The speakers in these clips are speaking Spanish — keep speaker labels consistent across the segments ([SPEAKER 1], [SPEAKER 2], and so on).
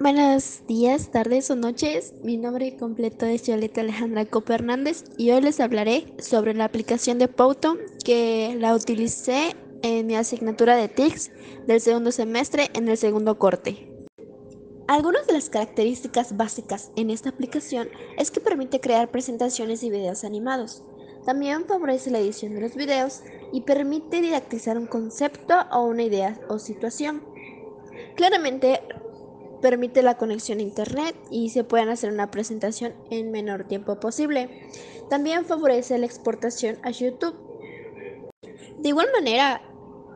[SPEAKER 1] Buenos días, tardes o noches. Mi nombre completo es Violeta Alejandra Copa Hernández y hoy les hablaré sobre la aplicación de Pouto que la utilicé en mi asignatura de TICS del segundo semestre en el segundo corte. Algunas de las características básicas en esta aplicación es que permite crear presentaciones y videos animados. También favorece la edición de los videos y permite didactizar un concepto o una idea o situación. Claramente permite la conexión a Internet y se pueden hacer una presentación en menor tiempo posible. También favorece la exportación a YouTube. De igual manera,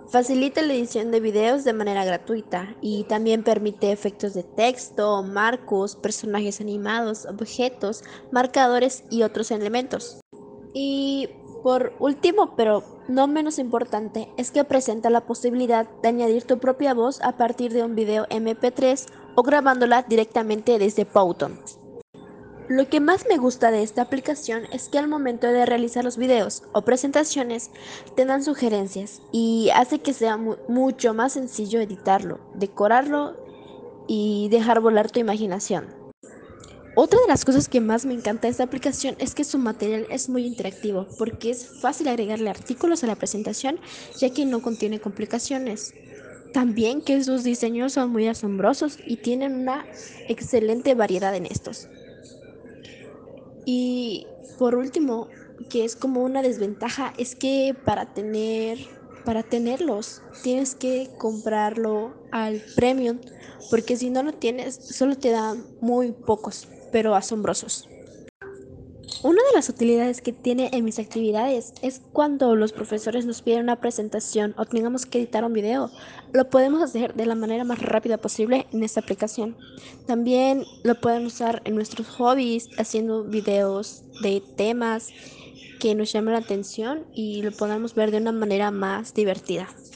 [SPEAKER 1] facilita la edición de videos de manera gratuita y también permite efectos de texto, marcos, personajes animados, objetos, marcadores y otros elementos. Y por último, pero no menos importante, es que presenta la posibilidad de añadir tu propia voz a partir de un video MP3 o grabándola directamente desde Powton. Lo que más me gusta de esta aplicación es que al momento de realizar los videos o presentaciones te dan sugerencias y hace que sea mucho más sencillo editarlo, decorarlo y dejar volar tu imaginación. Otra de las cosas que más me encanta de esta aplicación es que su material es muy interactivo porque es fácil agregarle artículos a la presentación ya que no contiene complicaciones. También que sus diseños son muy asombrosos y tienen una excelente variedad en estos. Y por último, que es como una desventaja, es que para tener para tenerlos tienes que comprarlo al premium porque si no lo tienes solo te dan muy pocos pero asombrosos. Una de las utilidades que tiene en mis actividades es cuando los profesores nos piden una presentación o tengamos que editar un video, lo podemos hacer de la manera más rápida posible en esta aplicación. También lo podemos usar en nuestros hobbies, haciendo videos de temas que nos llamen la atención y lo podamos ver de una manera más divertida.